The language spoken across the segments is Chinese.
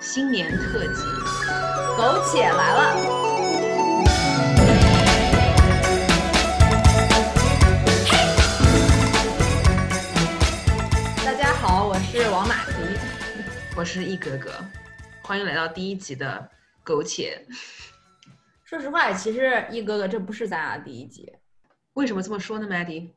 新年特辑，苟且来了。大家好，我是王马蹄。我是一哥哥，欢迎来到第一集的苟且。说实话，其实一哥哥这不是咱俩第一集，为什么这么说呢，Maddy？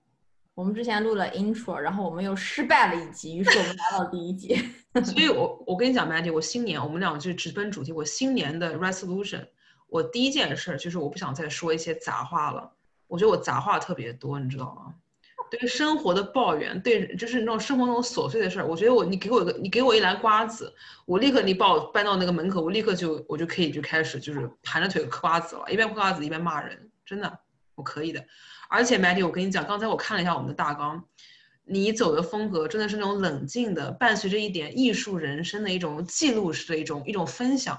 我们之前录了 intro，然后我们又失败了一集，于是我们来到第一集。所以我我跟你讲，Maddy，我新年我们俩就直奔主题。我新年的 resolution，我第一件事就是我不想再说一些杂话了。我觉得我杂话特别多，你知道吗？对于生活的抱怨，对，就是那种生活那种琐碎的事儿，我觉得我你给我一个，你给我一篮瓜子，我立刻你把我搬到那个门口，我立刻就我就可以就开始就是盘着腿嗑瓜子了，一边嗑瓜子一边骂人，真的我可以的。而且 Maddy，我跟你讲，刚才我看了一下我们的大纲，你走的风格真的是那种冷静的，伴随着一点艺术人生的一种记录式的一种一种分享。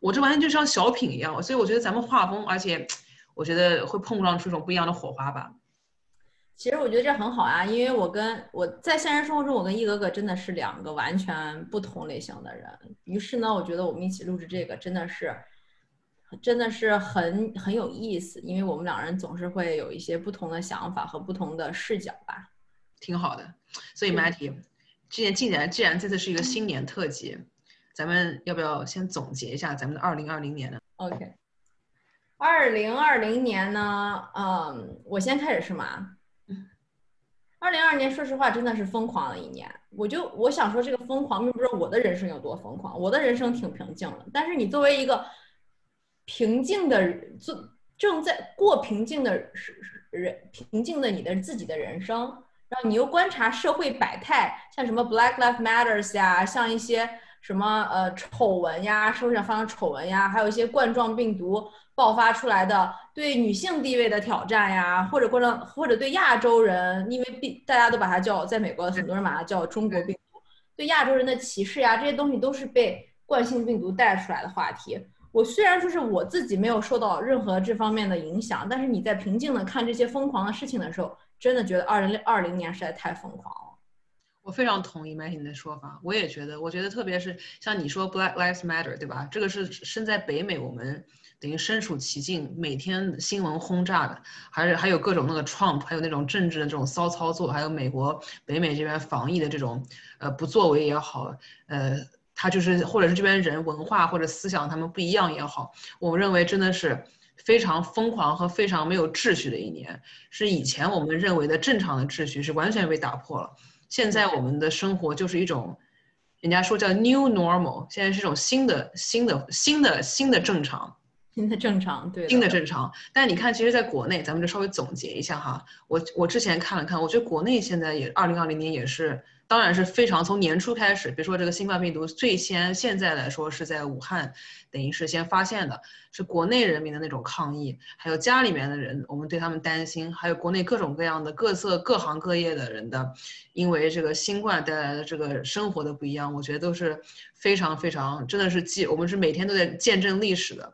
我这完全就像小品一样，所以我觉得咱们画风，而且我觉得会碰撞出一种不一样的火花吧。其实我觉得这很好啊，因为我跟我在现实生活中，我跟一哥哥真的是两个完全不同类型的人。于是呢，我觉得我们一起录制这个真的是，真的是很很有意思，因为我们两人总是会有一些不同的想法和不同的视角吧。挺好的。所以 Matty，既然既然既然这次是一个新年特辑，咱们要不要先总结一下咱们的二零二零年呢？OK，二零二零年呢，嗯，我先开始是吗？二零二年，说实话，真的是疯狂的一年。我就我想说，这个疯狂并不是我的人生有多疯狂，我的人生挺平静的。但是你作为一个平静的做正在过平静的人，平静的你的自己的人生，然后你又观察社会百态，像什么 Black Lives Matters 呀，像一些什么呃丑闻呀，社会上发生丑闻呀，还有一些冠状病毒爆发出来的对女性地位的挑战呀，或者冠状或者对亚洲人，因为病大家都把它叫在美国很多人把它叫中国病毒，对亚洲人的歧视呀，这些东西都是被冠性病毒带出来的话题。我虽然说是我自己没有受到任何这方面的影响，但是你在平静的看这些疯狂的事情的时候，真的觉得二零二零年实在太疯狂了。我非常同意 Matty 你的说法，我也觉得，我觉得特别是像你说 Black Lives Matter，对吧？这个是身在北美，我们等于身处其境，每天新闻轰炸的，还是还有各种那个 Trump，还有那种政治的这种骚操作，还有美国北美这边防疫的这种呃不作为也好，呃。他就是，或者是这边人文化或者思想他们不一样也好，我们认为真的是非常疯狂和非常没有秩序的一年，是以前我们认为的正常的秩序是完全被打破了。现在我们的生活就是一种，人家说叫 new normal，现在是一种新的、新的、新的、新的正常，新的正常，对，新的正常。但你看，其实，在国内，咱们就稍微总结一下哈，我我之前看了看，我觉得国内现在也二零二零年也是。当然是非常从年初开始，比如说这个新冠病毒最先现在来说是在武汉，等于是先发现的，是国内人民的那种抗议，还有家里面的人，我们对他们担心，还有国内各种各样的各色各行各业的人的，因为这个新冠带来的这个生活的不一样，我觉得都是非常非常真的是记，我们是每天都在见证历史的。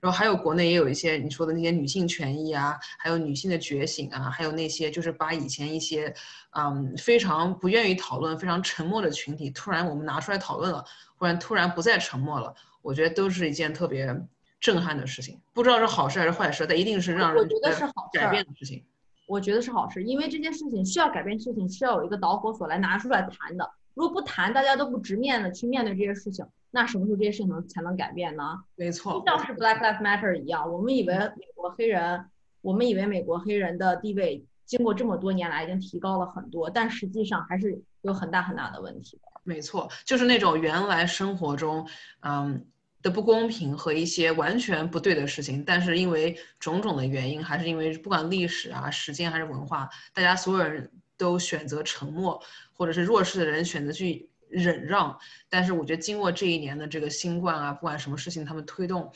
然后还有国内也有一些你说的那些女性权益啊，还有女性的觉醒啊，还有那些就是把以前一些嗯非常不愿意讨论、非常沉默的群体，突然我们拿出来讨论了，忽然突然不再沉默了，我觉得都是一件特别震撼的事情。不知道是好事还是坏事，但一定是让人我觉得是好事改变的事情。我觉得是好事，因为这件事情需要改变，事情需要有一个导火索来拿出来谈的。如果不谈，大家都不直面的去面对这些事情。那什么时候这些事情能才能改变呢？没错，就像是 Black Lives Matter 一样，我们以为美国黑人，我们以为美国黑人的地位经过这么多年来已经提高了很多，但实际上还是有很大很大的问题的。没错，就是那种原来生活中，嗯的不公平和一些完全不对的事情，但是因为种种的原因，还是因为不管历史啊、时间还是文化，大家所有人都选择沉默，或者是弱势的人选择去。忍让，但是我觉得经过这一年的这个新冠啊，不管什么事情，他们推动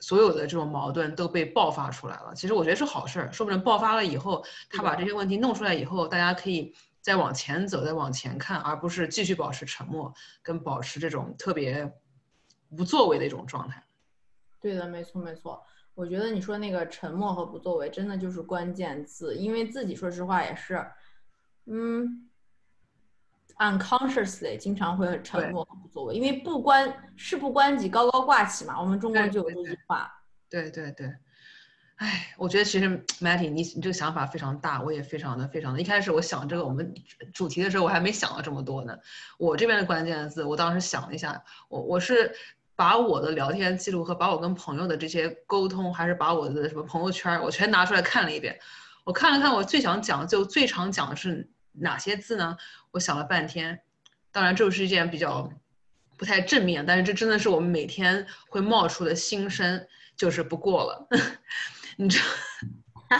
所有的这种矛盾都被爆发出来了。其实我觉得是好事儿，说不定爆发了以后，他把这些问题弄出来以后，大家可以再往前走，再往前看，而不是继续保持沉默，跟保持这种特别不作为的一种状态。对的，没错没错。我觉得你说那个沉默和不作为，真的就是关键字，因为自己说实话也是，嗯。Unconsciously 经常会很沉默、不作为，因为不关事不关己，高高挂起嘛。我们中国就有这句话。对对对。哎，我觉得其实 Matty，你你这个想法非常大，我也非常的非常的。一开始我想这个我们主题的时候，我还没想到这么多呢。我这边的关键字，我当时想了一下，我我是把我的聊天记录和把我跟朋友的这些沟通，还是把我的什么朋友圈，我全拿出来看了一遍。我看了看，我最想讲就最常讲的是哪些字呢？我想了半天，当然这是一件比较不太正面，但是这真的是我们每天会冒出的心声，就是不过了。你知道，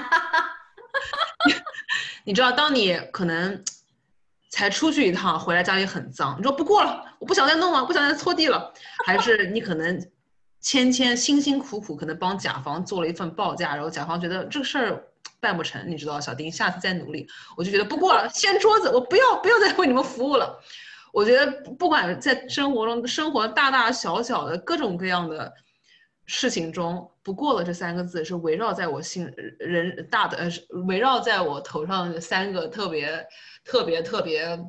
你知道，当你可能才出去一趟，回来家里很脏，你说不过了，我不想再弄了，不想再拖地了，还是你可能千千辛辛苦苦，可能帮甲方做了一份报价，然后甲方觉得这个事儿办不成，你知道，小丁下次再努力，我就觉得不过了，掀桌子，我不要不要再为你们服务了。我觉得不管在生活中，生活大大小小的各种各样的。事情中不过了这三个字是围绕在我心人大的呃围绕在我头上的三个特别特别特别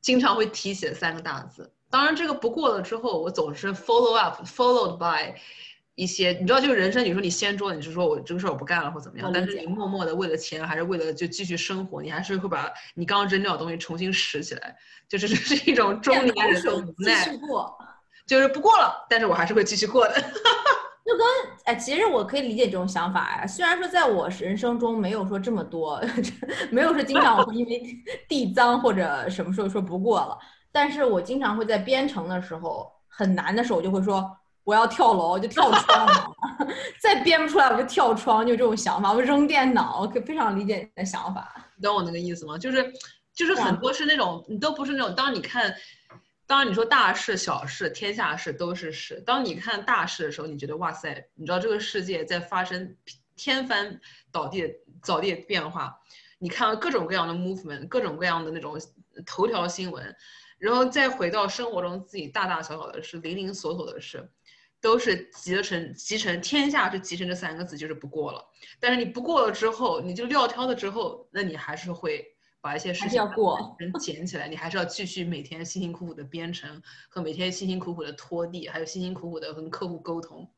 经常会提起的三个大字。当然这个不过了之后，我总是 follow up followed by 一些你知道，就是人生，你说你掀桌，你是说我这个事儿我不干了或怎么样，但是你默默的为了钱还是为了就继续生活，你还是会把你刚刚扔掉的东西重新拾起来，就是这是一种 中年人的无奈。就是不过了，但是我还是会继续过的。就跟哎，其实我可以理解这种想法呀。虽然说在我人生中没有说这么多，没有说经常我会因为地脏或者什么时候说不过了，但是我经常会在编程的时候很难的时候，我就会说我要跳楼，我就跳窗。再编不出来我就跳窗，就这种想法。我扔电脑，我可非常理解你的想法。你懂我那个意思吗？就是就是很多是那种你都不是那种，当你看。当然，你说大事小事，天下事都是事。当你看大事的时候，你觉得哇塞，你知道这个世界在发生天翻倒地、倒地变化。你看到各种各样的 movement，各种各样的那种头条新闻，然后再回到生活中自己大大小小的事、零零琐琐的事，都是集成集成天下是集成这三个字就是不过了。但是你不过了之后，你就撂挑子之后，那你还是会。把一些事情人捡起来，你还是要继续每天辛辛苦苦的编程和每天辛辛苦苦的拖地，还有辛辛苦苦的跟客户沟通。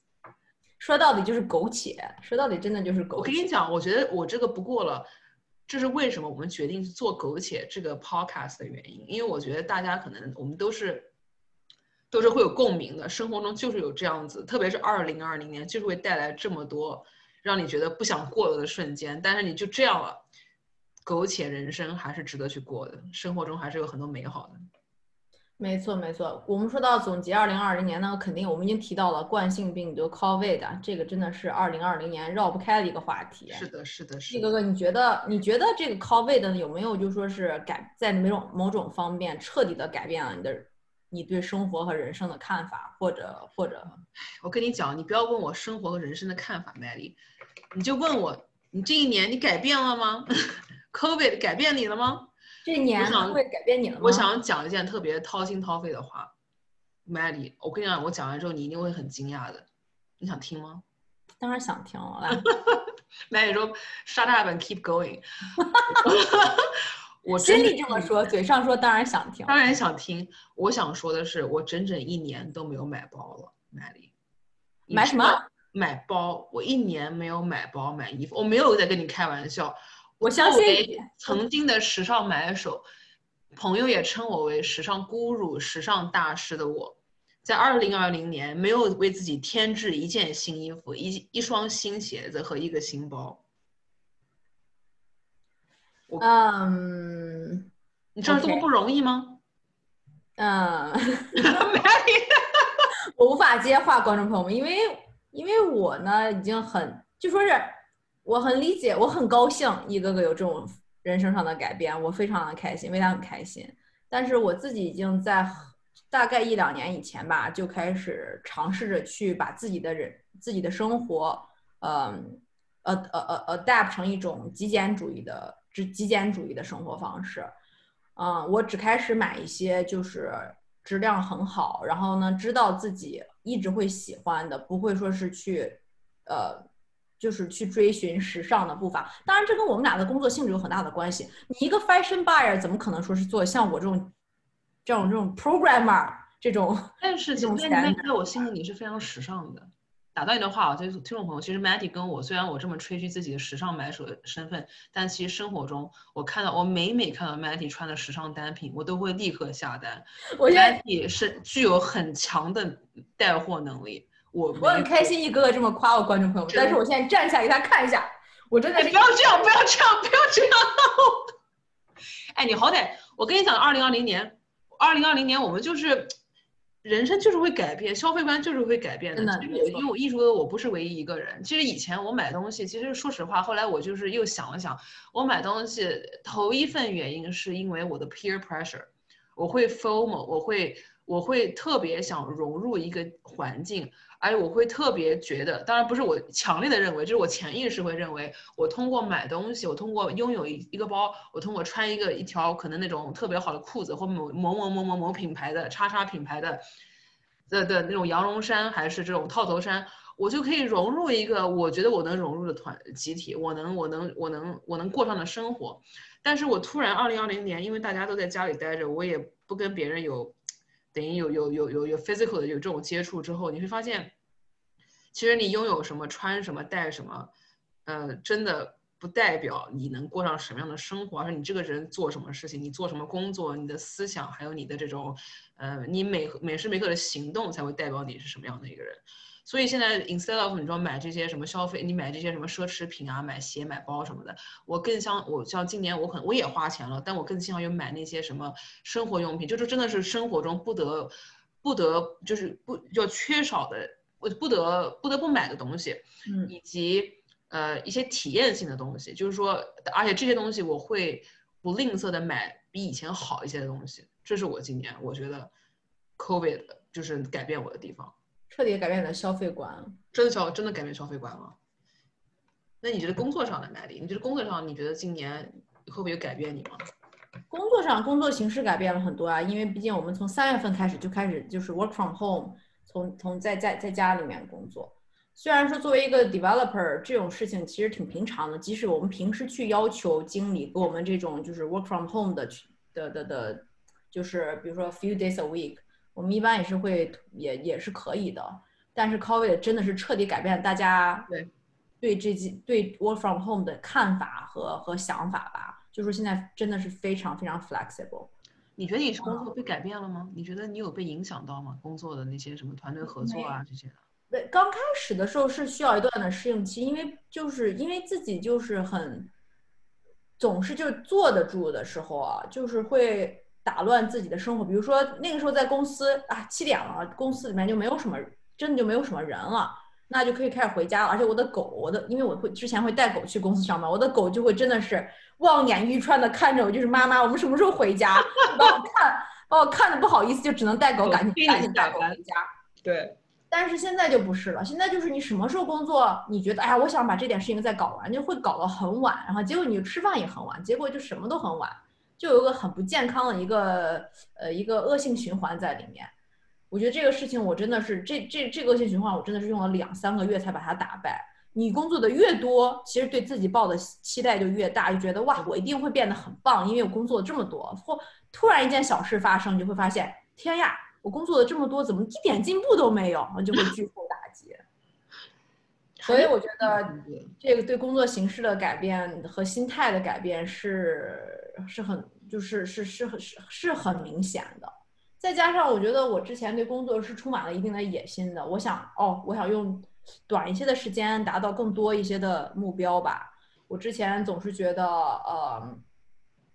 说到底就是苟且，说到底真的就是苟。我跟你讲，我觉得我这个不过了，这是为什么我们决定做苟且这个 podcast 的原因。因为我觉得大家可能我们都是都是会有共鸣的，生活中就是有这样子，特别是二零二零年，就是会带来这么多让你觉得不想过了的瞬间，但是你就这样了。苟且人生还是值得去过的，生活中还是有很多美好的。没错，没错。我们说到总结二零二零年呢，肯定我们已经提到了冠性病毒 COVID，这个真的是二零二零年绕不开的一个话题。是的，是的，是。季哥哥，你觉得你觉得这个 COVID 有没有就说是改在某种某种方面彻底的改变了你的你对生活和人生的看法，或者或者？我跟你讲，你不要问我生活和人生的看法，麦丽，你就问我，你这一年你改变了吗？COVID 改变你了吗？这年 COVID 改变你了吗？我想讲一件特别掏心掏肺的话，Maddie，我跟你讲，我讲完之后你一定会很惊讶的。你想听吗？当然想听了。来，Maddie 说：“Shut up and keep going。”我心里这么说，嘴上说当然想听。当然想听。我想说的是，我整整一年都没有买包了，Maddie。买什么？买包。我一年没有买包买衣服，我没有在跟你开玩笑。我相信曾经的时尚买手，朋友也称我为时尚 guru、时尚大师的我，在二零二零年没有为自己添置一件新衣服、一一双新鞋子和一个新包。嗯，你知道多不容易吗？嗯，我无法接话，观众朋友们，因为因为我呢已经很就说是。我很理解，我很高兴一个个有这种人生上的改变，我非常的开心，为他很开心。但是我自己已经在大概一两年以前吧，就开始尝试着去把自己的人、自己的生活，嗯，呃呃呃，adapt 成一种极简主义的、极极简主义的生活方式。嗯，我只开始买一些就是质量很好，然后呢，知道自己一直会喜欢的，不会说是去，呃。就是去追寻时尚的步伐。当然，这跟我们俩的工作性质有很大的关系。你一个 fashion buyer 怎么可能说是做像我这种这种这种 programmer 这种？但是，这种在在我心里你是非常时尚的。打断一段话啊，就是听众朋友，其实 Matty 跟我虽然我这么吹嘘自己的时尚买手的身份，但其实生活中我看到我每每看到 Matty 穿的时尚单品，我都会立刻下单。我 Matty 是具有很强的带货能力，我我很开心一哥哥这么夸我观众朋友，但是我现在站起来给他看一下，我真的不要这样，不要这样，不要这样。哎，你好歹我跟你讲，二零二零年，二零二零年我们就是。人生就是会改变，消费观就是会改变的。因为我艺术的我不是唯一一个人。其实以前我买东西，其实说实话，后来我就是又想了想，我买东西头一份原因是因为我的 peer pressure，我会 FOMO，我会我会特别想融入一个环境。而且我会特别觉得，当然不是我强烈的认为，就是我潜意识会认为，我通过买东西，我通过拥有一一个包，我通过穿一个一条可能那种特别好的裤子，或某某某某某某品牌的叉叉品牌的的的那种羊绒衫，还是这种套头衫，我就可以融入一个我觉得我能融入的团集体，我能我能我能我能过上的生活。但是我突然二零二零年，因为大家都在家里待着，我也不跟别人有。等于有有有有有 physical 的有这种接触之后，你会发现，其实你拥有什么、穿什么、带什么，呃，真的不代表你能过上什么样的生活，而是你这个人做什么事情，你做什么工作，你的思想还有你的这种，呃，你每每时每刻的行动才会代表你是什么样的一个人。所以现在 instead of 你说买这些什么消费，你买这些什么奢侈品啊，买鞋、买包什么的，我更像我像今年我可能我也花钱了，但我更倾向于买那些什么生活用品，就是真的是生活中不得不得就是不要缺少的，我不得不得不买的东西，嗯，以及呃一些体验性的东西，就是说，而且这些东西我会不吝啬的买比以前好一些的东西，这是我今年我觉得 COVID 就是改变我的地方。彻底改变你的消费观，真的消真的改变消费观了。那你觉得工作上的哪里？你觉得工作上你觉得今年会不会有改变你吗？工作上工作形式改变了很多啊，因为毕竟我们从三月份开始就开始就是 work from home，从从在在在家里面工作。虽然说作为一个 developer 这种事情其实挺平常的，即使我们平时去要求经理给我们这种就是 work from home 的的的的，就是比如说 few days a week。我们一般也是会，也也是可以的，但是 COVID 真的是彻底改变了大家对对这几对 work from home 的看法和和想法吧。就是现在真的是非常非常 flexible。你觉得你是工作被改变了吗？你觉得你有被影响到吗？工作的那些什么团队合作啊这些的？对，刚开始的时候是需要一段的适应期，因为就是因为自己就是很总是就坐得住的时候啊，就是会。打乱自己的生活，比如说那个时候在公司啊，七点了，公司里面就没有什么，真的就没有什么人了，那就可以开始回家了。而且我的狗，我的，因为我会之前会带狗去公司上班，我的狗就会真的是望眼欲穿的看着我，就是妈妈，我们什么时候回家？把我看，把我看的不好意思，就只能带狗赶紧赶紧带狗回家。对。但是现在就不是了，现在就是你什么时候工作，你觉得哎呀，我想把这点事情再搞完，就会搞到很晚，然后结果你吃饭也很晚，结果就什么都很晚。就有一个很不健康的一个呃一个恶性循环在里面，我觉得这个事情我真的是这这这个恶性循环我真的是用了两三个月才把它打败。你工作的越多，其实对自己抱的期待就越大，就觉得哇我一定会变得很棒，因为我工作了这么多。或突然一件小事发生，你就会发现天呀，我工作了这么多，怎么一点进步都没有？就会巨受打击。所以我觉得这个对工作形式的改变和心态的改变是。是很就是是是是是很明显的，再加上我觉得我之前对工作是充满了一定的野心的，我想哦，我想用短一些的时间达到更多一些的目标吧。我之前总是觉得呃，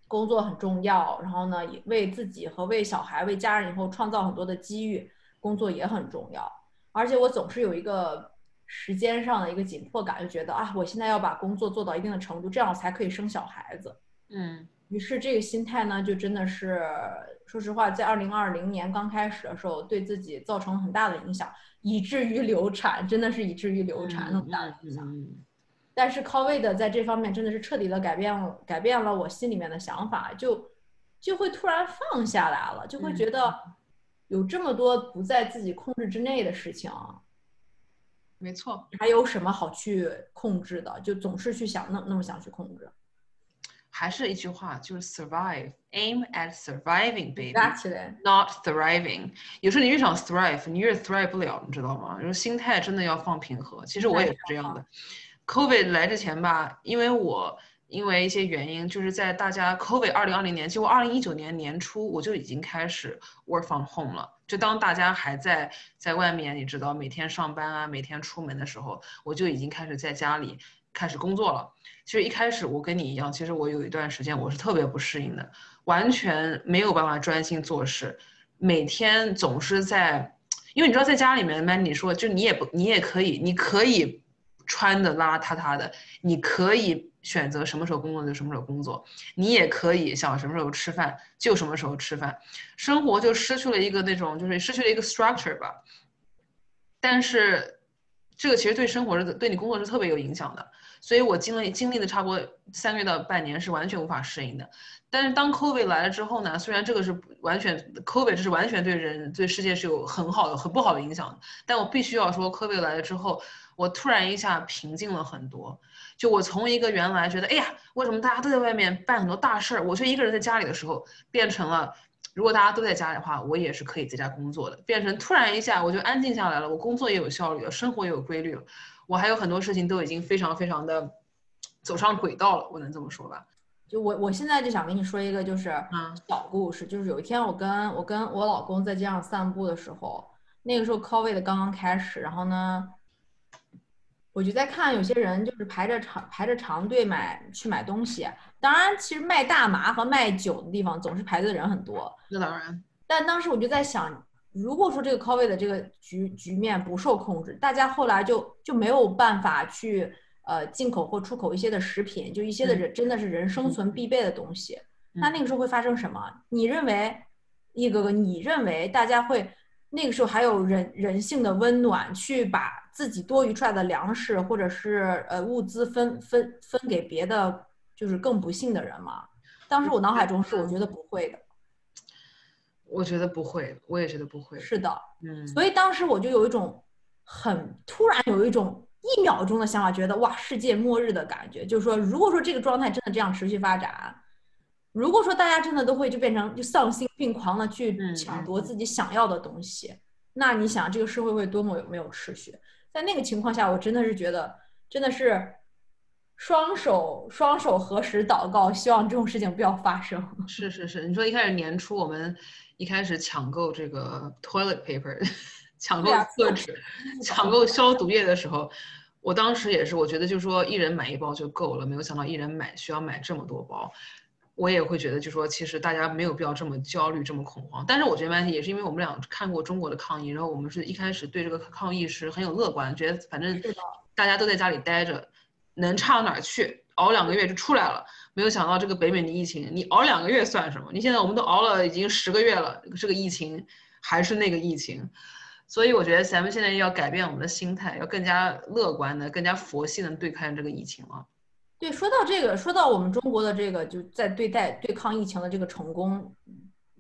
工作很重要，然后呢，为自己和为小孩、为家人以后创造很多的机遇，工作也很重要。而且我总是有一个时间上的一个紧迫感，就觉得啊，我现在要把工作做到一定的程度，这样我才可以生小孩子。嗯。于是这个心态呢，就真的是，说实话，在二零二零年刚开始的时候，对自己造成很大的影响，以至于流产，真的是以至于流产那么大的影响。但是 COVID 在这方面真的是彻底的改变，改变了我心里面的想法，就就会突然放下来了，就会觉得有这么多不在自己控制之内的事情，没错。还有什么好去控制的？就总是去想那那么想去控制。还是一句话，就是 survive，aim at surviving baby，Exactly. not thriving。有时候你越想 thrive，你越 thrive 不了，你知道吗？就是心态真的要放平和。其实我也是这样的。COVID 来之前吧，因为我因为一些原因，就是在大家 COVID 二零二零年，其实我二零一九年年初我就已经开始 work from home 了。就当大家还在在外面，你知道每天上班啊，每天出门的时候，我就已经开始在家里开始工作了。其实一开始我跟你一样，其实我有一段时间我是特别不适应的，完全没有办法专心做事，每天总是在，因为你知道在家里面嘛，你说，就你也不，你也可以，你可以穿的邋邋遢遢的，你可以选择什么时候工作就什么时候工作，你也可以想什么时候吃饭就什么时候吃饭，生活就失去了一个那种，就是失去了一个 structure 吧。但是这个其实对生活是对你工作是特别有影响的。所以我经历经历的差不多三个月到半年是完全无法适应的，但是当 COVID 来了之后呢，虽然这个是完全 COVID 这是完全对人对世界是有很好的很不好的影响的，但我必须要说 COVID 来了之后，我突然一下平静了很多。就我从一个原来觉得哎呀，为什么大家都在外面办很多大事儿，我却一个人在家里的时候，变成了如果大家都在家里的话，我也是可以在家工作的，变成突然一下我就安静下来了，我工作也有效率了，生活也有规律了。我还有很多事情都已经非常非常的走上轨道了，我能这么说吧？就我我现在就想跟你说一个就是嗯小故事，就是有一天我跟我跟我老公在街上散步的时候，那个时候 COVID 刚刚开始，然后呢，我就在看有些人就是排着长排着长队买去买东西，当然其实卖大麻和卖酒的地方总是排队的人很多，那当然，但当时我就在想，如果说这个 COVID 的这个局局面不受控制，大家后来就就没有办法去呃进口或出口一些的食品，就一些的人真的是人生存必备的东西，那那个时候会发生什么？你认为，一哥哥，你认为大家会那个时候还有人人性的温暖，去把自己多余出来的粮食或者是呃物资分分分给别的就是更不幸的人吗？当时我脑海中是我觉得不会的。我觉得不会，我也觉得不会。是的，嗯，所以当时我就有一种很突然有一种一秒钟的想法，觉得哇，世界末日的感觉。就是说，如果说这个状态真的这样持续发展，如果说大家真的都会就变成就丧心病狂的去嗯抢夺自己想要的东西，那你想这个社会会多么有没有秩序？在那个情况下，我真的是觉得真的是双手双手合十祷告，希望这种事情不要发生。是是是，你说一开始年初我们一开始抢购这个 toilet paper，抢购厕纸，抢购消毒液的时候，我当时也是，我觉得就说一人买一包就够了，没有想到一人买需要买这么多包。我也会觉得，就说其实大家没有必要这么焦虑、这么恐慌。但是我觉得也是因为我们俩看过中国的抗议，然后我们是一开始对这个抗议是很有乐观，觉得反正大家都在家里待着，能差到哪儿去？熬两个月就出来了。没有想到这个北美的疫情，你熬两个月算什么？你现在我们都熬了已经十个月了，这个疫情还是那个疫情。所以我觉得咱们现在要改变我们的心态，要更加乐观的、更加佛系的对抗这个疫情了。对，说到这个，说到我们中国的这个，就在对待对抗疫情的这个成功，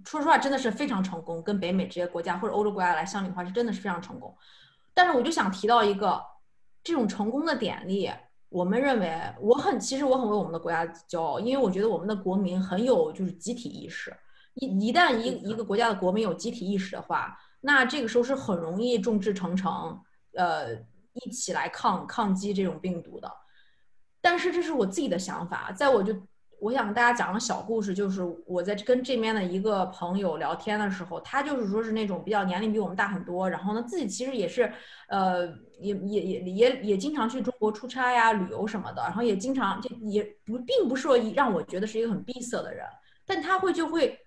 说实话真的是非常成功，跟北美这些国家或者欧洲国家来相比的话，是真的是非常成功。但是我就想提到一个这种成功的典例，我们认为我很其实我很为我们的国家骄傲，因为我觉得我们的国民很有就是集体意识，一一旦一一个国家的国民有集体意识的话，那这个时候是很容易众志成城，呃，一起来抗抗击这种病毒的。但是这是我自己的想法，在我就我想跟大家讲个小故事，就是我在跟这边的一个朋友聊天的时候，他就是说是那种比较年龄比我们大很多，然后呢自己其实也是呃也也也也也经常去中国出差呀、旅游什么的，然后也经常就也不并不是说让我觉得是一个很闭塞的人，但他会就会。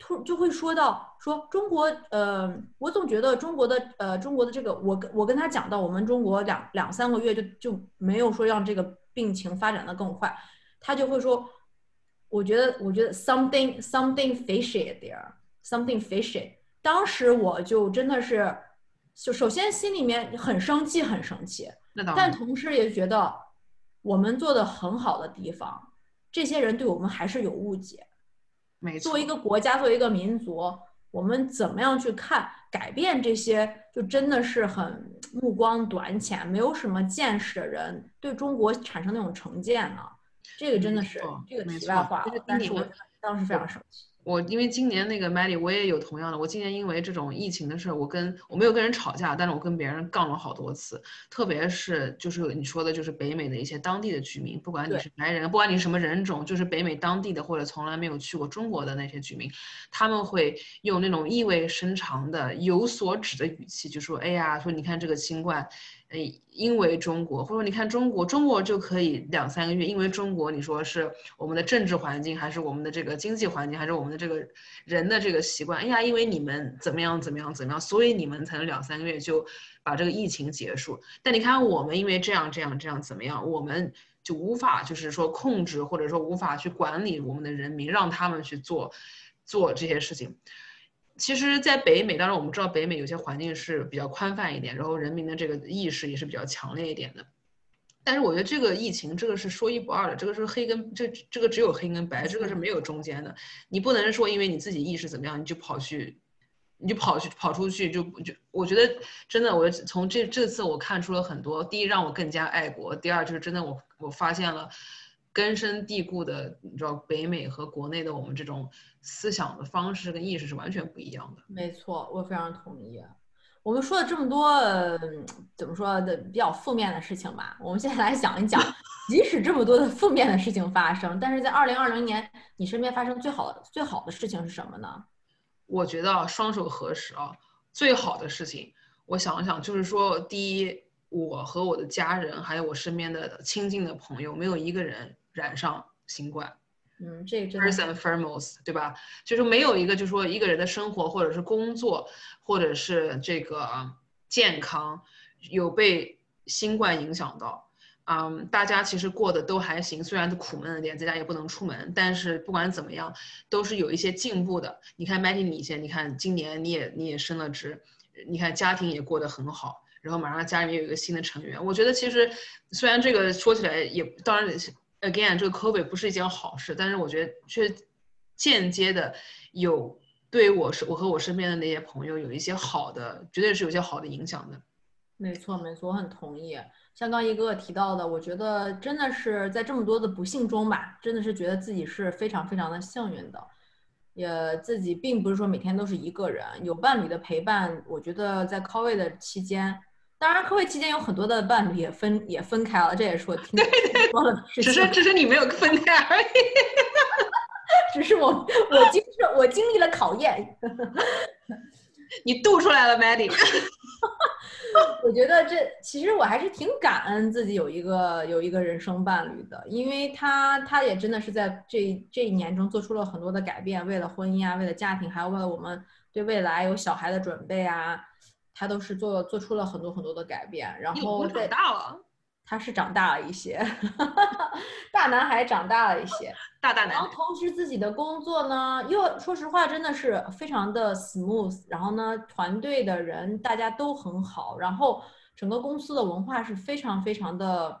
突就会说到说中国，呃，我总觉得中国的，呃，中国的这个，我跟我跟他讲到，我们中国两两三个月就就没有说让这个病情发展的更快，他就会说，我觉得我觉得 something something fishy there，something fishy。当时我就真的是，就首先心里面很生气，很生气，但同时也觉得我们做的很好的地方，这些人对我们还是有误解。没错作为一，个国家，作为一个民族，我们怎么样去看改变这些就真的是很目光短浅、没有什么见识的人对中国产生那种成见呢？这个真的是这个题外话，但是我当时非常生气。我因为今年那个 Maddie，我也有同样的。我今年因为这种疫情的事儿，我跟我没有跟人吵架，但是我跟别人杠了好多次。特别是就是你说的，就是北美的一些当地的居民，不管你是白人，不管你是什么人种，就是北美当地的或者从来没有去过中国的那些居民，他们会用那种意味深长的、有所指的语气，就说：“哎呀，说你看这个新冠。”哎，因为中国，或者你看中国，中国就可以两三个月，因为中国，你说是我们的政治环境，还是我们的这个经济环境，还是我们的这个人的这个习惯？哎呀，因为你们怎么样怎么样怎么样，所以你们才能两三个月就把这个疫情结束。但你看我们，因为这样这样这样怎么样，我们就无法就是说控制，或者说无法去管理我们的人民，让他们去做做这些事情。其实，在北美，当然我们知道北美有些环境是比较宽泛一点，然后人民的这个意识也是比较强烈一点的。但是我觉得这个疫情，这个是说一不二的，这个是黑跟这这个只有黑跟白，这个是没有中间的。你不能说因为你自己意识怎么样，你就跑去，你就跑去跑出去就就。我觉得真的，我从这这次我看出了很多。第一，让我更加爱国；第二，就是真的我我发现了。根深蒂固的，你知道，北美和国内的我们这种思想的方式跟意识是完全不一样的。没错，我非常同意。我们说了这么多，怎么说的比较负面的事情吧？我们现在来讲一讲，即使这么多的负面的事情发生，但是在二零二零年，你身边发生最好的最好的事情是什么呢？我觉得双手合十啊，最好的事情，我想想，就是说，第一，我和我的家人，还有我身边的亲近的朋友，没有一个人。染上新冠，嗯，这个 first and foremost，对吧？就是没有一个，就是说一个人的生活，或者是工作，或者是这个健康，有被新冠影响到。嗯，大家其实过得都还行，虽然苦闷了点，在家也不能出门，但是不管怎么样，都是有一些进步的。你看 Matty，你先，你看今年你也你也升了职，你看家庭也过得很好，然后马上家里面有一个新的成员。我觉得其实虽然这个说起来也当然。Again，这个 COVID 不是一件好事，但是我觉得却间接的有对我是我和我身边的那些朋友有一些好的，绝对是有些好的影响的。没错，没错，我很同意。像刚一哥哥提到的，我觉得真的是在这么多的不幸中吧，真的是觉得自己是非常非常的幸运的，也自己并不是说每天都是一个人，有伴侣的陪伴。我觉得在 COVID 的期间。当然，科会期间有很多的伴侣也分也分开了，这也是我听说的。只是 只是你没有分开而已，只是我我经受我经历了考验，你渡出来了，Maddie。我觉得这其实我还是挺感恩自己有一个有一个人生伴侣的，因为他他也真的是在这这一年中做出了很多的改变，为了婚姻啊，为了家庭，还有为了我们对未来有小孩的准备啊。他都是做做出了很多很多的改变，然后长大了，他是长大了一些，大男孩长大了一些，大大男。然后同时自己的工作呢，又说实话真的是非常的 smooth，然后呢，团队的人大家都很好，然后整个公司的文化是非常非常的，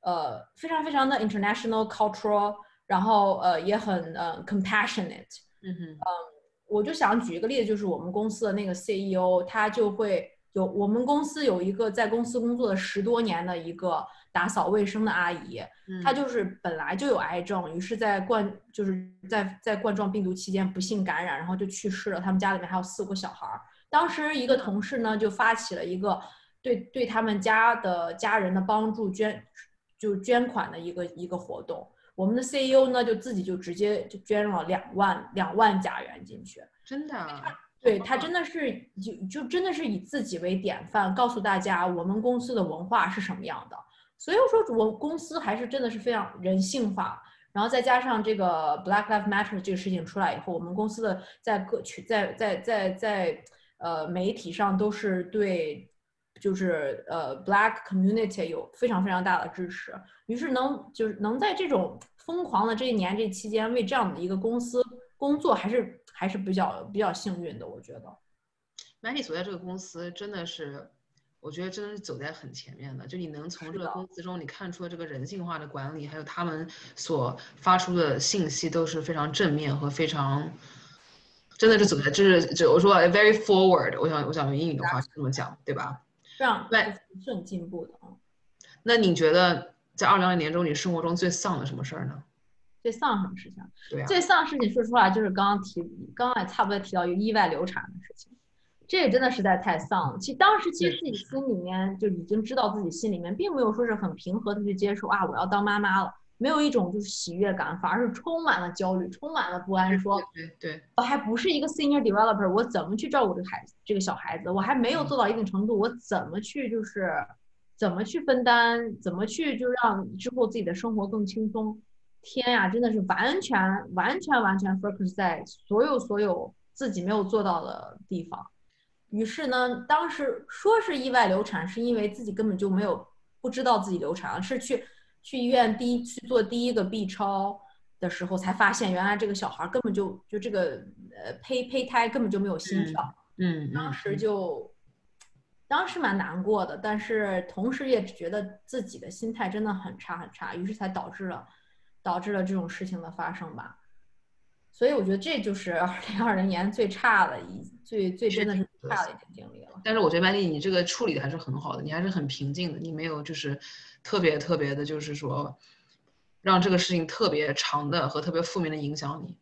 呃，非常非常的 international cultural，然后呃也很呃 compassionate，嗯哼，嗯。我就想举一个例子，就是我们公司的那个 CEO，他就会有我们公司有一个在公司工作了十多年的一个打扫卫生的阿姨，她就是本来就有癌症，于是在冠就是在在冠状病毒期间不幸感染，然后就去世了。他们家里面还有四个小孩儿。当时一个同事呢就发起了一个对对他们家的家人的帮助捐就捐款的一个一个活动。我们的 CEO 呢，就自己就直接就捐了两万两万加元进去，真的，对他真的是就就真的是以自己为典范，告诉大家我们公司的文化是什么样的。所以说，我公司还是真的是非常人性化。然后再加上这个 Black Lives Matter 这个事情出来以后，我们公司的在各区在在在在呃媒体上都是对。就是呃，Black community 有非常非常大的支持，于是能就是能在这种疯狂的这一年这期间为这样的一个公司工作，还是还是比较比较幸运的，我觉得。Mandy 所在这个公司真的是，我觉得真的是走在很前面的。就你能从这个公司中，你看出了这个人性化的管理，还有他们所发出的信息都是非常正面和非常真的是走在，就是就我说 very forward，我想我想用英语的话是这么讲，对吧？这样对是很进步的啊。那你觉得在二零二零年中，你生活中最丧的什么事儿呢？最丧什么事情？对啊，最丧的事情，说实话，就是刚刚提，刚刚也差不多提到一个意外流产的事情，这也真的实在太丧了。其实当时其实自己心里面就已经知道自己心里面并没有说是很平和的去接受啊，我要当妈妈了，没有一种就是喜悦感，反而是充满了焦虑，充满了不安，说对对我还不是一个 senior developer，我怎么去照顾这个孩子，这个小孩子，我还没有做到一定程度，我怎么去就是怎么去分担，怎么去就让之后自己的生活更轻松。天呀，真的是完全完全完全 focus 在所有所有自己没有做到的地方。于是呢，当时说是意外流产，是因为自己根本就没有不知道自己流产了，是去去医院第一去做第一个 B 超的时候才发现，原来这个小孩根本就就这个呃胚胚胎根本就没有心跳。嗯，当时嗯就，当时蛮难过的，但是同时也觉得自己的心态真的很差很差，于是才导致了导致了这种事情的发生吧。所以我觉得这就是二零二零年最差的一最最真的是最差的一件经历了。但是我觉得曼丽，你这个处理的还是很好的，你还是很平静的，你没有就是特别特别的，就是说让这个事情特别长的和特别负面的影响你。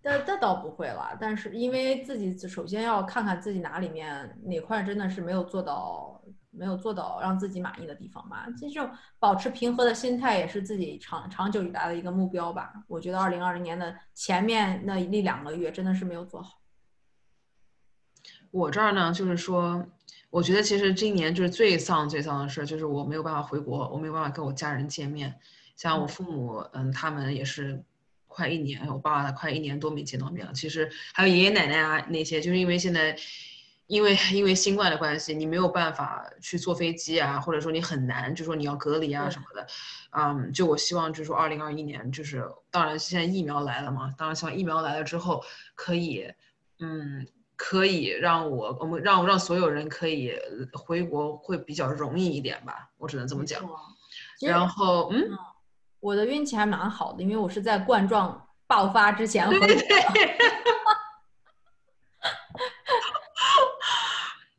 那这倒不会了，但是因为自己首先要看看自己哪里面哪块真的是没有做到，没有做到让自己满意的地方吧。这种保持平和的心态也是自己长长久以来的一个目标吧。我觉得二零二零年的前面那一两个月真的是没有做好。我这儿呢，就是说，我觉得其实今年就是最丧最丧的事，就是我没有办法回国，我没有办法跟我家人见面。像我父母，嗯，他们也是快一年，我爸爸快一年多没见到面了。其实还有爷爷奶奶啊那些，就是因为现在，因为因为新冠的关系，你没有办法去坐飞机啊，或者说你很难，就说你要隔离啊什么的。嗯，就我希望就是说二零二一年，就是当然现在疫苗来了嘛，当然希望疫苗来了之后可以，嗯。可以让我我们让让所有人可以呃回国会比较容易一点吧，我只能这么讲。然后嗯，我的运气还蛮好的，因为我是在冠状爆发之前回 国的。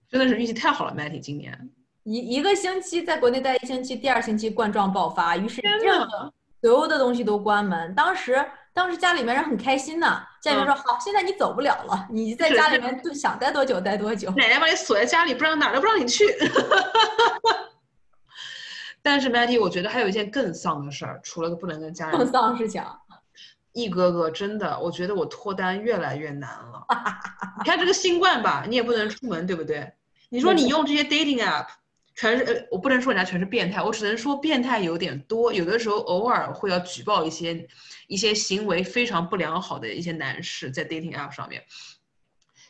真的是运气太好了，Matty 今年。一一个星期在国内待一星期，第二星期冠状爆发，于是天任呐何所有的东西都关门。当时当时家里面人很开心呢，家里面说、好，现在你走不了了，你在家里面就想待多久待多久。奶奶把你锁在家里，不让哪儿都不让你去。但是 Matty，我觉得还有一件更丧的事儿，除了不能跟家人更，丧的事情，一哥哥真的，我觉得我脱单越来越难了。你看这个新冠吧，你也不能出门，对不对？你说你用这些 dating app，全是呃，我不能说人家全是变态，我只能说变态有点多，有的时候偶尔会要举报一些一些行为非常不良好的一些男士在 dating app 上面。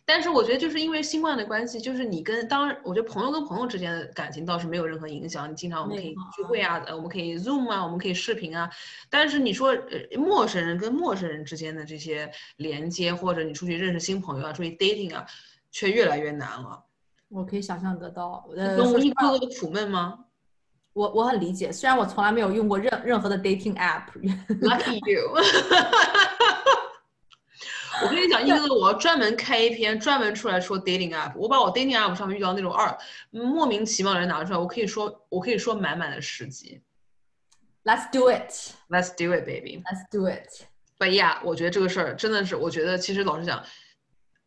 但是我觉得就是因为新冠的关系，就是你跟当然，我觉得朋友跟朋友之间的感情倒是没有任何影响。你经常我们可以聚会啊，呃，我们可以 Zoom 啊，我们可以视频啊。但是你说呃，陌生人跟陌生人之间的这些连接，或者你出去认识新朋友啊，出去 dating 啊，却越来越难了。我可以想象得到。呃，懂我一说实话哥哥的苦闷吗我我很理解，虽然我从来没有用过任任何的 dating app，？Lucky you。我跟你讲，一哥哥，我要专门开一篇专门出来说 dating app。我把我 dating app 上面遇到那种二莫名其妙的人拿出来，我可以说，我可以说满满的十集。Let's do it. Let's do it, baby. Let's do it. But yeah，我觉得这个事儿真的是，我觉得其实老实讲，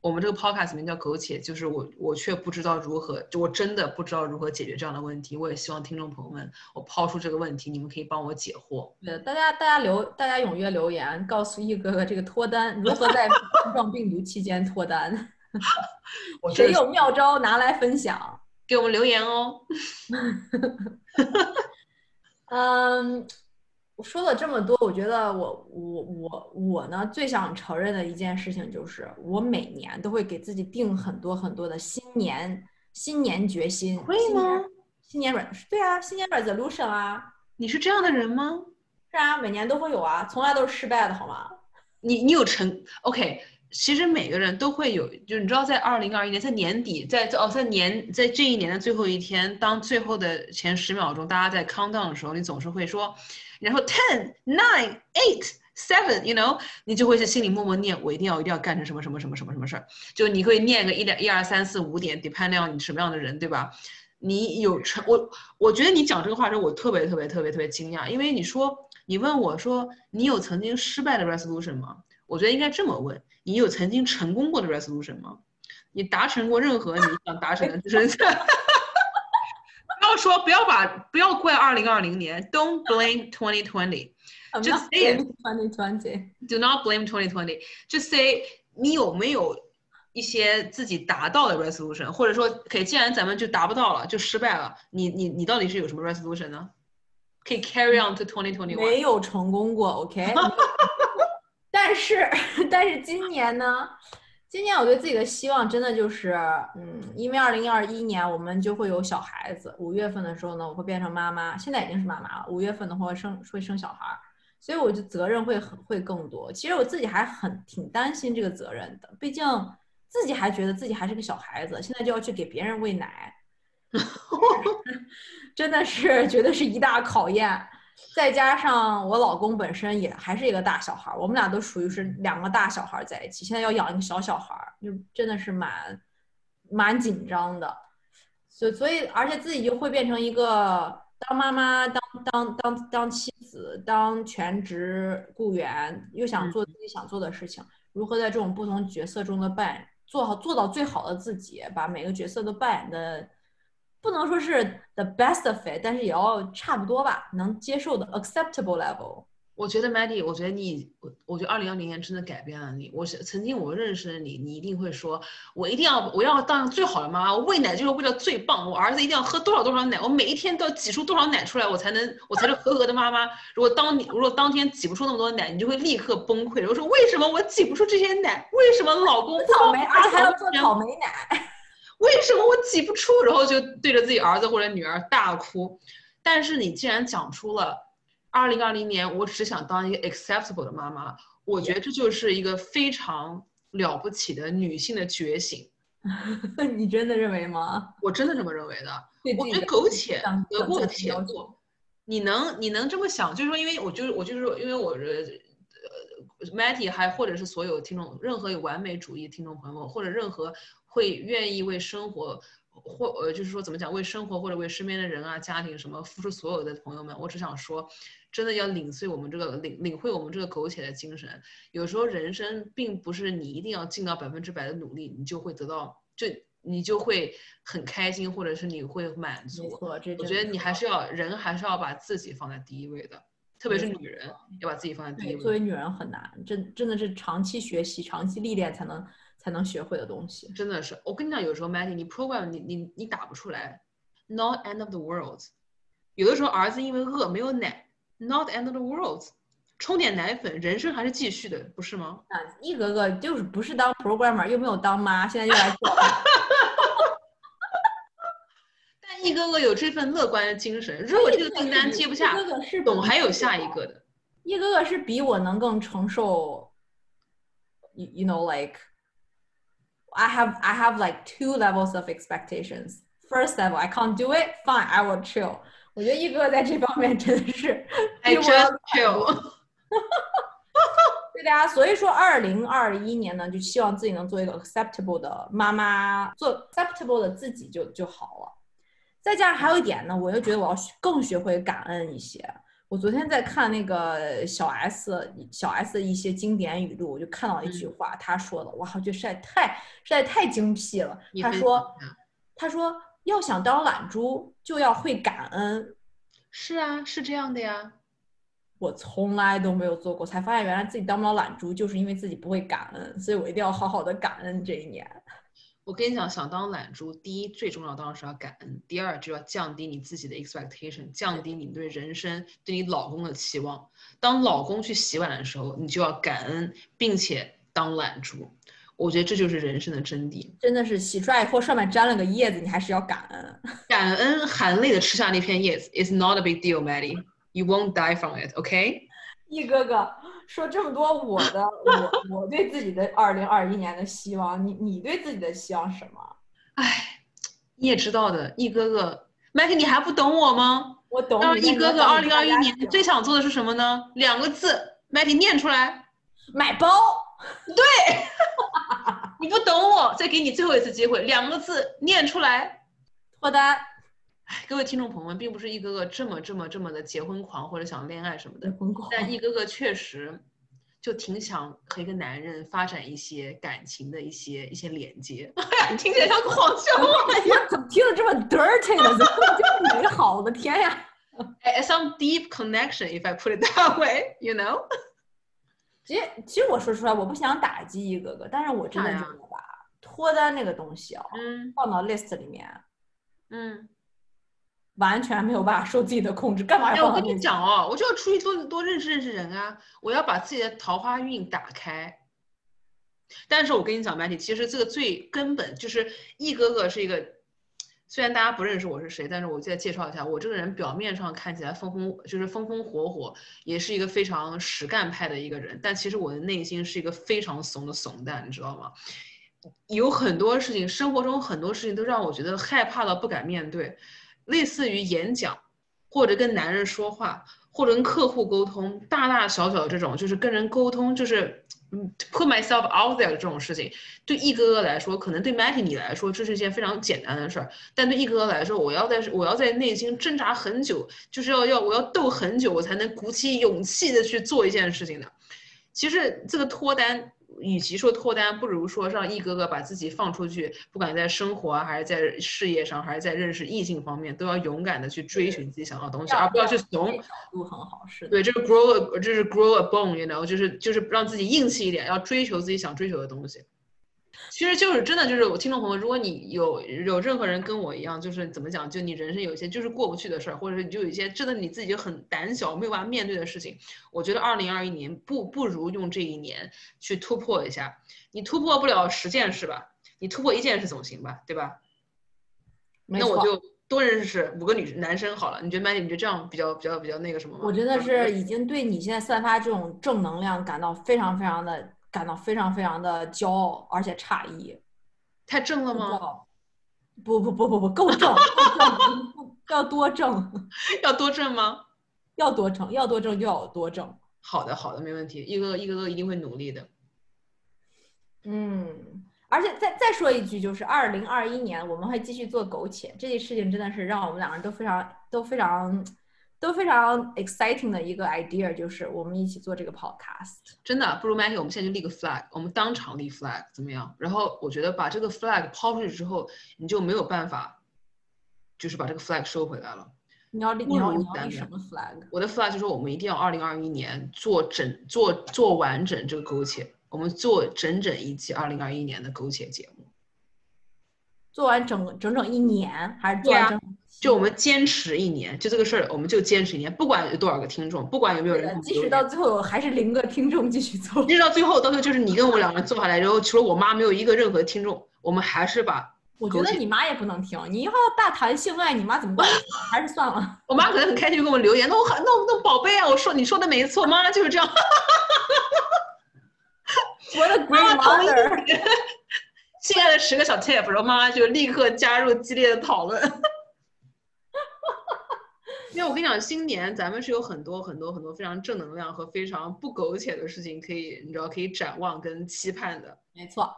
我们这个 podcast 名叫苟且，就是我我却不知道如何，就我真的不知道如何解决这样的问题。我也希望听众朋友们，我抛出这个问题，你们可以帮我解惑。对，大家大家留，大家踊跃留言，告诉易哥哥这个脱单如何在冠状病毒期间脱单，谁有妙招拿来分享。给我们留言哦。嗯，我说了这么多，我觉得我我我我呢最想承认的一件事情就是，我每年都会给自己定很多很多的新年新年决心。会吗？新年 re 对啊，新年 resolution 啊，你是这样的人吗？是啊，每年都会有啊，从来都是失败的好吗？你你有成 OK？其实每个人都会有，就是你知道，在二零二一年，在年底，在哦，在年在这一年的最后一天，当最后的前十秒钟，大家在 count down 的时候，你总是会说，然后 ten nine eight seven，you know，你就会在心里默默念，我一定要一定要干成什么什么什么什么什么事儿，就你会念个一两一二三四五点，depend on 你什么样的人，对吧？你有成我，我觉得你讲这个话时候，我特别特别特别特别惊讶，因为你说你问我说你有曾经失败的 resolution 吗？我觉得应该这么问，你有曾经成功过的 resolution 吗？你达成过任何你想达成的，就是 要说不要把不要怪二零二零年，Don't blame twenty twenty。Just say it. Twenty twenty. Do not blame twenty twenty. Just say 你有没有一些自己达到的 resolution，或者说，可以，既然咱们就达不到了，就失败了，你你你到底是有什么 resolution 呢？可以 carry on to twenty twenty one。没有成功过，OK。但是但是今年呢？今年我对自己的希望真的就是，嗯，因为二零二一年我们就会有小孩子，五月份的时候呢，我会变成妈妈，现在已经是妈妈了。五月份的话生会生小孩。所以我就责任会很会更多。其实我自己还很挺担心这个责任的，毕竟自己还觉得自己还是个小孩子，现在就要去给别人喂奶，真的是 觉得是一大考验。再加上我老公本身也还是一个大小孩，我们俩都属于是两个大小孩在一起，现在要养一个小小孩，就真的是蛮蛮紧张的。所所以，而且自己就会变成一个。当妈妈，当当当当妻子，当全职雇员，又想做自己想做的事情，如何在这种不同角色中的扮演做好做到最好的自己，把每个角色都扮演的，不能说是 the best of it，但是也要差不多吧，能接受的 acceptable level。我觉得 Maddie，我觉得你，我我觉得二零二零年真的改变了你。我是曾经我认识的你，你一定会说，我一定要我要当最好的妈妈，我喂奶就是为了最棒。我儿子一定要喝多少多少奶，我每一天都要挤出多少奶出来，我才能我才是合格的妈妈。如果当你如果当天挤不出那么多奶，你就会立刻崩溃。我说为什么我挤不出这些奶？为什么老公草莓，而且还要做草莓奶？为什么我挤不出？然后就对着自己儿子或者女儿大哭。但是你既然讲出了。二零二零年，我只想当一个 acceptable 的妈妈。我觉得这就是一个非常了不起的女性的觉醒。你真的认为吗？我真的这么认为的。我觉得苟且得过且过。你能你能这么想？就是说，因为我就是我就是说，因为我，Matty 还或者是所有听众，任何有完美主义听众朋友，或者任何会愿意为生活。或呃，就是说怎么讲，为生活或者为身边的人啊、家庭什么付出所有的朋友们，我只想说，真的要领会我们这个领领会我们这个苟且的精神。有时候人生并不是你一定要尽到百分之百的努力，你就会得到，就你就会很开心，或者是你会满足。我觉得你还是要人还是要把自己放在第一位的，特别是女人要把自己放在第一位。作为女人很难，真真的是长期学习、长期历练才能。才能学会的东西，真的是。我跟你讲，有时候 Maggie，你 program 你你你打不出来，not end of the world。有的时候儿子因为饿没有奶，not end of the world。冲点奶粉，人生还是继续的，不是吗？啊，一哥哥就是不是当 programmer，又没有当妈，现在又来做。但一哥哥有这份乐观的精神，如果这个订单接不下，哥哥是总还有下一个的。一哥哥是比我能更承受，you you know like。I have I have like two levels of expectations. First level, I can't do it. Fine, I will chill. 我觉得一哥在这方面真的是 I just chill. 对大家，所以说二零二一年呢，就希望自己能做一个 acceptable 的妈妈，做 acceptable 的自己就就好了。再加上还有一点呢，我又觉得我要更学会感恩一些。我昨天在看那个小 S 小 S 的一些经典语录，我就看到一句话，他说的，哇，我觉得实在太实在太精辟了。他说，他说要想当懒猪，就要会感恩。是啊，是这样的呀。我从来都没有做过，才发现原来自己当不了懒猪，就是因为自己不会感恩，所以我一定要好好的感恩这一年。我跟你讲，想当懒猪，第一最重要当然是要感恩，第二就要降低你自己的 expectation，降低你对人生、对你老公的期望。当老公去洗碗的时候，你就要感恩，并且当懒猪。我觉得这就是人生的真谛。真的是洗出来以后上面沾了个叶子，你还是要感恩。感恩含泪的吃下那片叶子，It's not a big deal, Maddie. You won't die from it, OK? 易哥哥说这么多，我的我我对自己的二零二一年的希望，你你对自己的希望什么？哎，你也知道的，一哥哥，麦克，你还不懂我吗？我懂。一哥哥，二零二一年最想做的是什么呢？两个字，，Mackey 念出来，买包。对，你不懂我，再给你最后一次机会，两个字念出来，脱单。哎，各位听众朋友们，并不是一个个这么这么这么的结婚狂或者想恋爱什么的，但一个个确实就挺想和一个男人发展一些感情的一些一些连接。哎呀，听起来像狂笑话，怎么听着这么 dirty 呢？怎么这么美好？我的天呀！哎，some deep connection if I put it that way, you know？其实，其实我说出来，我不想打击一个个，但是我真的觉得吧，脱单那个东西啊，嗯，放到 list 里面，嗯。完全没有办法受自己的控制，干嘛要？我跟你讲哦，我就要出去多多认识认识人啊！我要把自己的桃花运打开。但是我跟你讲，Matty，其实这个最根本就是一哥哥是一个，虽然大家不认识我是谁，但是我再介绍一下，我这个人表面上看起来风风就是风风火火，也是一个非常实干派的一个人，但其实我的内心是一个非常怂的怂蛋，你知道吗？有很多事情，生活中很多事情都让我觉得害怕到不敢面对。类似于演讲，或者跟男人说话，或者跟客户沟通，大大小小的这种，就是跟人沟通，就是嗯，put myself out there 这种事情，对一哥哥来说，可能对 Matty 你来说，这是一件非常简单的事儿，但对一哥哥来说，我要在我要在内心挣扎很久，就是要要我要斗很久，我才能鼓起勇气的去做一件事情的。其实这个脱单。与其说脱单，不如说让一哥哥把自己放出去，不管在生活还是在事业上，还是在认识异性方面，都要勇敢的去追寻自己想要的东西，而不要去怂。角度很好，是对，就是 grow，这是 grow a bone，you know，就是就是让自己硬气一点，要追求自己想追求的东西。其实就是真的，就是我听众朋友，如果你有有任何人跟我一样，就是怎么讲，就你人生有一些就是过不去的事儿，或者是你就有一些真的你自己就很胆小，没有办法面对的事情，我觉得二零二一年不不如用这一年去突破一下。你突破不了十件事吧，你突破一件事总行吧，对吧？那我就多认识五个女男生好了。你觉得 Mandy，你觉得这样比较比较比较那个什么吗？我真的是已经对你现在散发这种正能量感到非常非常的。感到非常非常的骄傲，而且诧异，太正了吗？不不不不不够正，要多正，要多正吗？要多正，要多正就要多正。好的好的，没问题，一个一个个一定会努力的。嗯，而且再再说一句，就是二零二一年我们会继续做苟且这件事情，真的是让我们两个人都非常都非常。都非常 exciting 的一个 idea，就是我们一起做这个 podcast。真的，不如 Maggie，我们现在就立个 flag，我们当场立 flag 怎么样？然后我觉得把这个 flag 抛出去之后，你就没有办法，就是把这个 flag 收回来了。你要立你要立什么 flag？我的 flag 就是我们一定要二零二一年做整做做完整这个苟且，我们做整整一期二零二一年的苟且节目。做完整整整一年，还是做完整？就我们坚持一年，就这个事儿，我们就坚持一年，不管有多少个听众，不管有没有人，即使到最后还是零个听众继续做，即使到最后，到最后就是你跟我两个人做下来，然后除了我妈没有一个任何听众，我们还是把。我觉得你妈也不能听，你以后要大谈性爱，你妈怎么办？还是算了。我妈可能很开心给我们留言，那我那那宝贝啊，我说你说的没错，妈妈就是这样。我的 great mother。亲爱的十个小 tip，然后妈妈就立刻加入激烈的讨论。因为我跟你讲，新年咱们是有很多很多很多非常正能量和非常不苟且的事情可以，你知道可以展望跟期盼的。没错，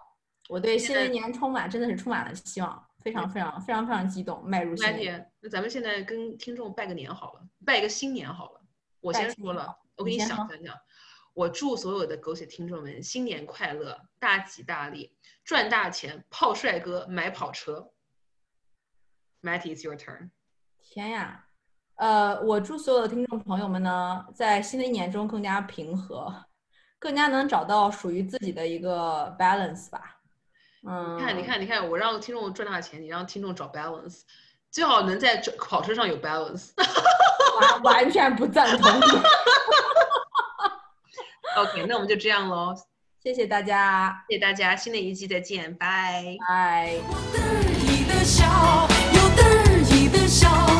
我对新的一年充满真的是充满了希望，非常非常非常非常激动，迈入新年。那咱们现在跟听众拜个年好了，拜一个新年好了。我先说了，我给你想想讲，我祝所有的狗血听众们新年快乐，大吉大利。赚大钱，泡帅哥，买跑车。Matty，it's your turn。天呀，呃，我祝所有的听众朋友们呢，在新的一年中更加平和，更加能找到属于自己的一个 balance 吧。嗯，看，你看，你看，我让听众赚大钱，你让听众找 balance，最好能在跑车上有 balance。完完全不赞同。ok 那我们就这样喽谢谢大家。谢谢大家新的一季再见拜。拜。我得意的笑又得意的笑。